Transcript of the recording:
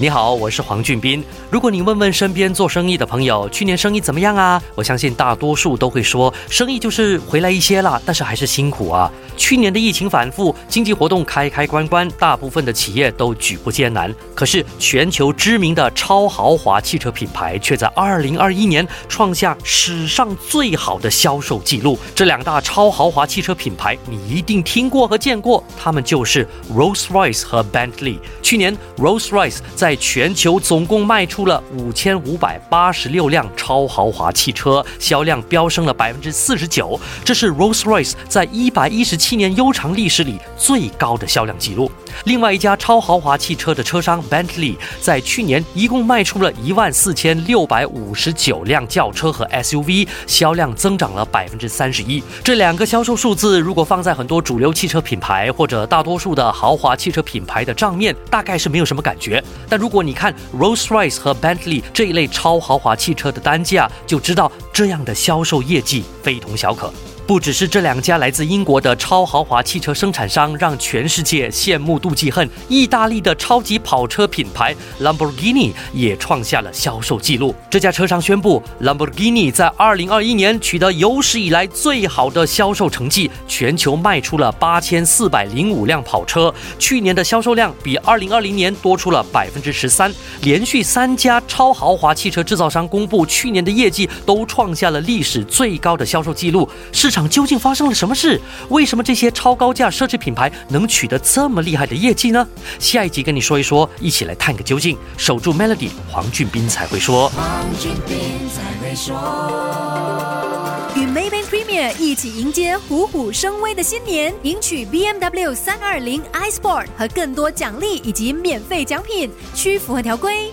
你好，我是黄俊斌。如果你问问身边做生意的朋友，去年生意怎么样啊？我相信大多数都会说，生意就是回来一些了，但是还是辛苦啊。去年的疫情反复，经济活动开开关关，大部分的企业都举步艰难。可是，全球知名的超豪华汽车品牌却在2021年创下史上最好的销售记录。这两大超豪华汽车品牌，你一定听过和见过，他们就是 Rolls-Royce 和 Bentley。去年，Rolls-Royce 在在全球总共卖出了五千五百八十六辆超豪华汽车，销量飙升了百分之四十九，这是 Rolls-Royce 在一百一十七年悠长历史里最高的销量记录。另外一家超豪华汽车的车商 Bentley 在去年一共卖出了一万四千六百五十九辆轿车和 SUV，销量增长了百分之三十一。这两个销售数字如果放在很多主流汽车品牌或者大多数的豪华汽车品牌的账面，大概是没有什么感觉。但如果你看 Rolls-Royce 和 Bentley 这一类超豪华汽车的单价，就知道这样的销售业绩非同小可。不只是这两家来自英国的超豪华汽车生产商让全世界羡慕妒忌恨，意大利的超级跑车品牌 Lamborghini 也创下了销售记录。这家车商宣布，Lamborghini 在2021年取得有史以来最好的销售成绩，全球卖出了8405辆跑车，去年的销售量比2020年多出了百分之十三。连续三家超豪华汽车制造商公布去年的业绩，都创下了历史最高的销售记录。市场。究竟发生了什么事？为什么这些超高价奢侈品牌能取得这么厉害的业绩呢？下一集跟你说一说，一起来探个究竟。守住 Melody，黄俊斌才会说。黄俊斌才会说。与 Maybank Premier 一起迎接虎虎生威的新年，赢取 BMW 三二零 iSport 和更多奖励以及免费奖品，需符合条规。